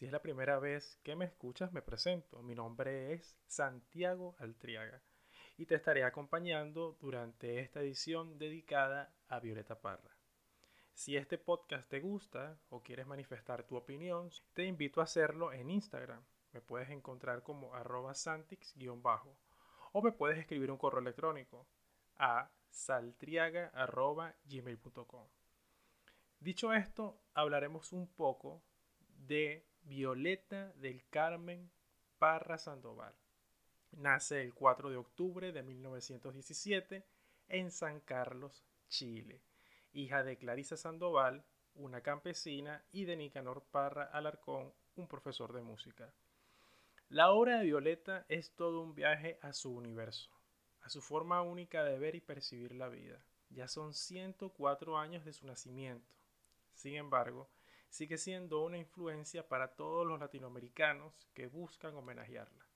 Si es la primera vez que me escuchas, me presento. Mi nombre es Santiago Altriaga y te estaré acompañando durante esta edición dedicada a Violeta Parra. Si este podcast te gusta o quieres manifestar tu opinión, te invito a hacerlo en Instagram. Me puedes encontrar como arroba santix-bajo o me puedes escribir un correo electrónico a saltriaga.gmail.com. Dicho esto, hablaremos un poco de Violeta del Carmen Parra Sandoval. Nace el 4 de octubre de 1917 en San Carlos, Chile, hija de Clarisa Sandoval, una campesina, y de Nicanor Parra Alarcón, un profesor de música. La obra de Violeta es todo un viaje a su universo, a su forma única de ver y percibir la vida. Ya son 104 años de su nacimiento. Sin embargo, sigue siendo una influencia para todos los latinoamericanos que buscan homenajearla.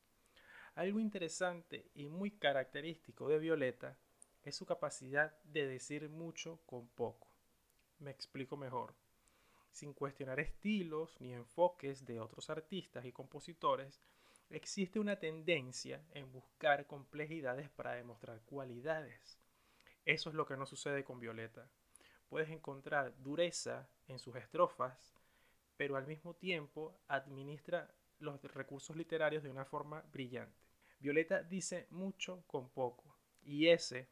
Algo interesante y muy característico de Violeta es su capacidad de decir mucho con poco. Me explico mejor. Sin cuestionar estilos ni enfoques de otros artistas y compositores, existe una tendencia en buscar complejidades para demostrar cualidades. Eso es lo que no sucede con Violeta puedes encontrar dureza en sus estrofas, pero al mismo tiempo administra los recursos literarios de una forma brillante. Violeta dice mucho con poco, y ese,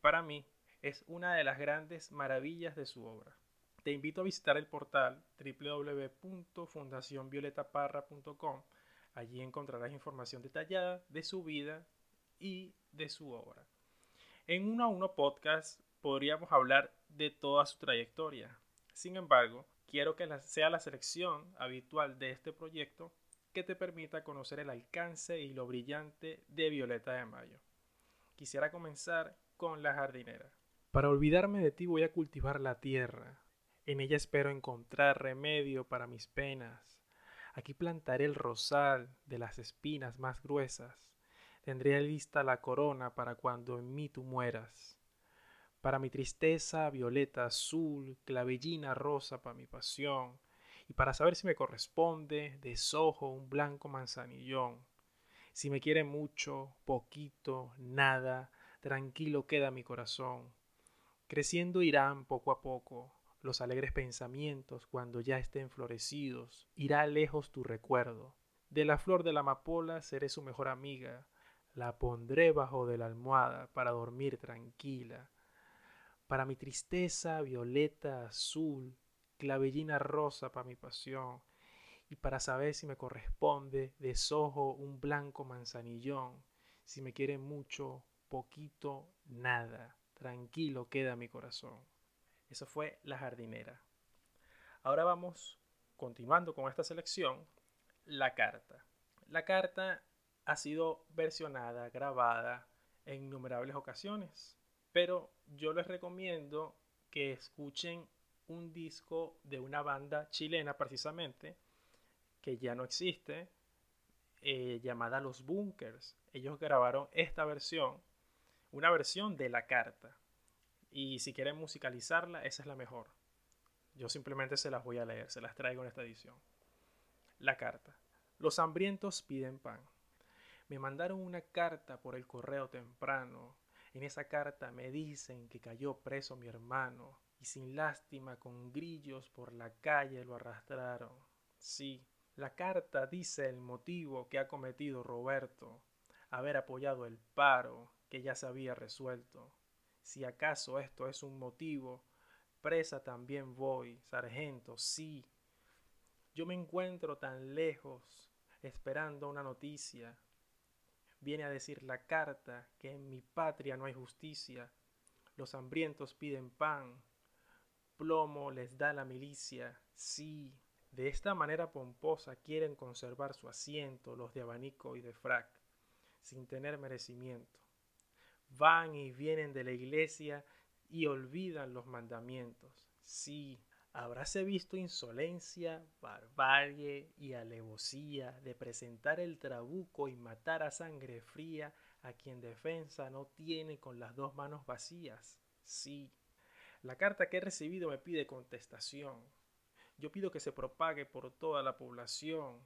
para mí, es una de las grandes maravillas de su obra. Te invito a visitar el portal www.fundacionvioletaparra.com. Allí encontrarás información detallada de su vida y de su obra. En uno a uno podcast podríamos hablar de toda su trayectoria. Sin embargo, quiero que sea la selección habitual de este proyecto que te permita conocer el alcance y lo brillante de Violeta de Mayo. Quisiera comenzar con la jardinera. Para olvidarme de ti voy a cultivar la tierra. En ella espero encontrar remedio para mis penas. Aquí plantaré el rosal de las espinas más gruesas. Tendré lista la corona para cuando en mí tú mueras. Para mi tristeza, violeta azul, clavellina rosa para mi pasión. Y para saber si me corresponde, desojo un blanco manzanillón. Si me quiere mucho, poquito, nada, tranquilo queda mi corazón. Creciendo irán poco a poco los alegres pensamientos cuando ya estén florecidos. Irá lejos tu recuerdo. De la flor de la amapola seré su mejor amiga. La pondré bajo de la almohada para dormir tranquila. Para mi tristeza, violeta, azul, clavellina rosa para mi pasión. Y para saber si me corresponde, desojo un blanco manzanillón. Si me quiere mucho, poquito, nada. Tranquilo queda mi corazón. Eso fue La jardinera. Ahora vamos, continuando con esta selección, la carta. La carta ha sido versionada, grabada en innumerables ocasiones, pero yo les recomiendo que escuchen un disco de una banda chilena precisamente, que ya no existe, eh, llamada Los Bunkers. Ellos grabaron esta versión, una versión de la carta. Y si quieren musicalizarla, esa es la mejor. Yo simplemente se las voy a leer, se las traigo en esta edición. La carta. Los hambrientos piden pan. Me mandaron una carta por el correo temprano en esa carta me dicen que cayó preso mi hermano y sin lástima con grillos por la calle lo arrastraron. Sí, la carta dice el motivo que ha cometido Roberto, haber apoyado el paro que ya se había resuelto. Si acaso esto es un motivo, presa también voy, sargento, sí. Yo me encuentro tan lejos, esperando una noticia, viene a decir la carta que en mi patria no hay justicia, los hambrientos piden pan, plomo les da la milicia, sí, de esta manera pomposa quieren conservar su asiento los de abanico y de frac, sin tener merecimiento. van y vienen de la iglesia y olvidan los mandamientos. Sí, habráse visto insolencia, barbarie y alevosía de presentar el trabuco y matar a sangre fría a quien defensa no tiene con las dos manos vacías. Sí, la carta que he recibido me pide contestación. Yo pido que se propague por toda la población,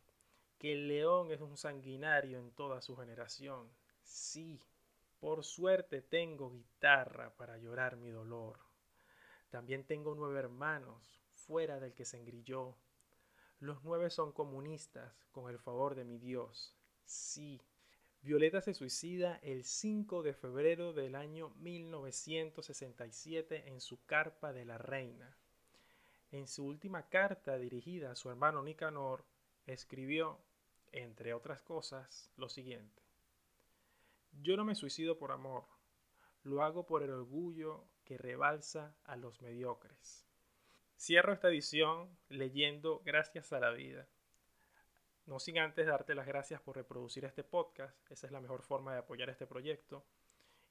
que el león es un sanguinario en toda su generación. Sí, por suerte tengo guitarra para llorar mi dolor. También tengo nueve hermanos, fuera del que se engrilló. Los nueve son comunistas, con el favor de mi Dios. Sí, Violeta se suicida el 5 de febrero del año 1967 en su carpa de la reina. En su última carta dirigida a su hermano Nicanor, escribió, entre otras cosas, lo siguiente. Yo no me suicido por amor, lo hago por el orgullo que rebalsa a los mediocres. Cierro esta edición leyendo Gracias a la vida. No sin antes darte las gracias por reproducir este podcast, esa es la mejor forma de apoyar este proyecto.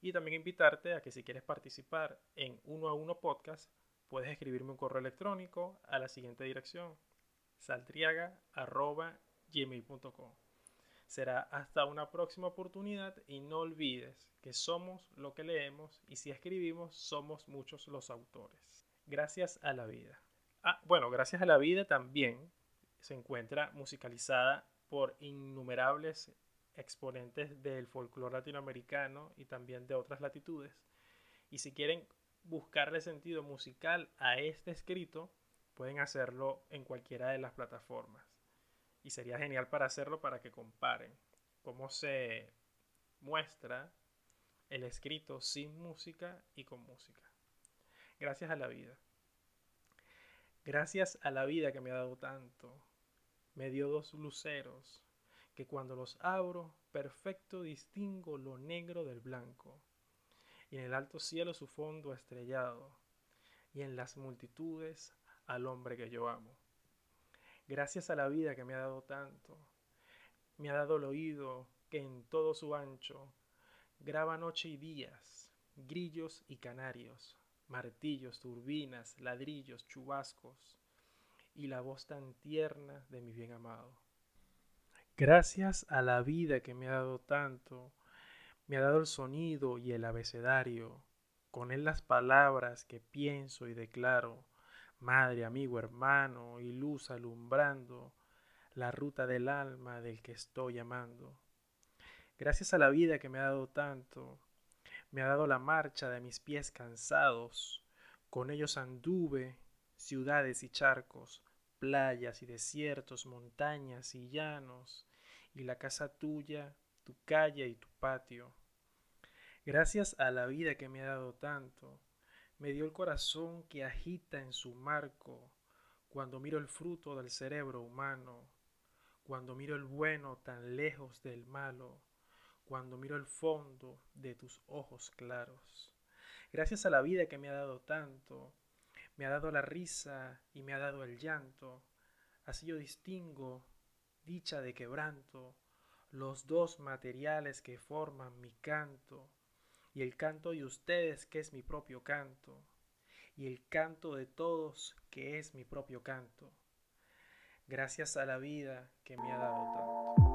Y también invitarte a que si quieres participar en uno a uno podcast, puedes escribirme un correo electrónico a la siguiente dirección, saltriaga.gmail.com. Será hasta una próxima oportunidad y no olvides que somos lo que leemos y si escribimos somos muchos los autores. Gracias a la vida. Ah, bueno, gracias a la vida también se encuentra musicalizada por innumerables exponentes del folclore latinoamericano y también de otras latitudes. Y si quieren buscarle sentido musical a este escrito, pueden hacerlo en cualquiera de las plataformas y sería genial para hacerlo para que comparen cómo se muestra el escrito sin música y con música. Gracias a la vida. Gracias a la vida que me ha dado tanto. Me dio dos luceros que cuando los abro perfecto distingo lo negro del blanco y en el alto cielo su fondo estrellado y en las multitudes al hombre que yo amo. Gracias a la vida que me ha dado tanto, me ha dado el oído que en todo su ancho graba noche y días, grillos y canarios, martillos, turbinas, ladrillos, chubascos, y la voz tan tierna de mi bien amado. Gracias a la vida que me ha dado tanto, me ha dado el sonido y el abecedario, con él las palabras que pienso y declaro, madre, amigo, hermano y luz alumbrando la ruta del alma del que estoy amando. Gracias a la vida que me ha dado tanto, me ha dado la marcha de mis pies cansados, con ellos anduve ciudades y charcos, playas y desiertos, montañas y llanos, y la casa tuya, tu calle y tu patio. Gracias a la vida que me ha dado tanto, me dio el corazón que agita en su marco cuando miro el fruto del cerebro humano, cuando miro el bueno tan lejos del malo, cuando miro el fondo de tus ojos claros. Gracias a la vida que me ha dado tanto, me ha dado la risa y me ha dado el llanto, así yo distingo dicha de quebranto, los dos materiales que forman mi canto, y el canto de ustedes que es mi propio canto, y el canto de todos que es mi propio canto, gracias a la vida que me ha dado tanto.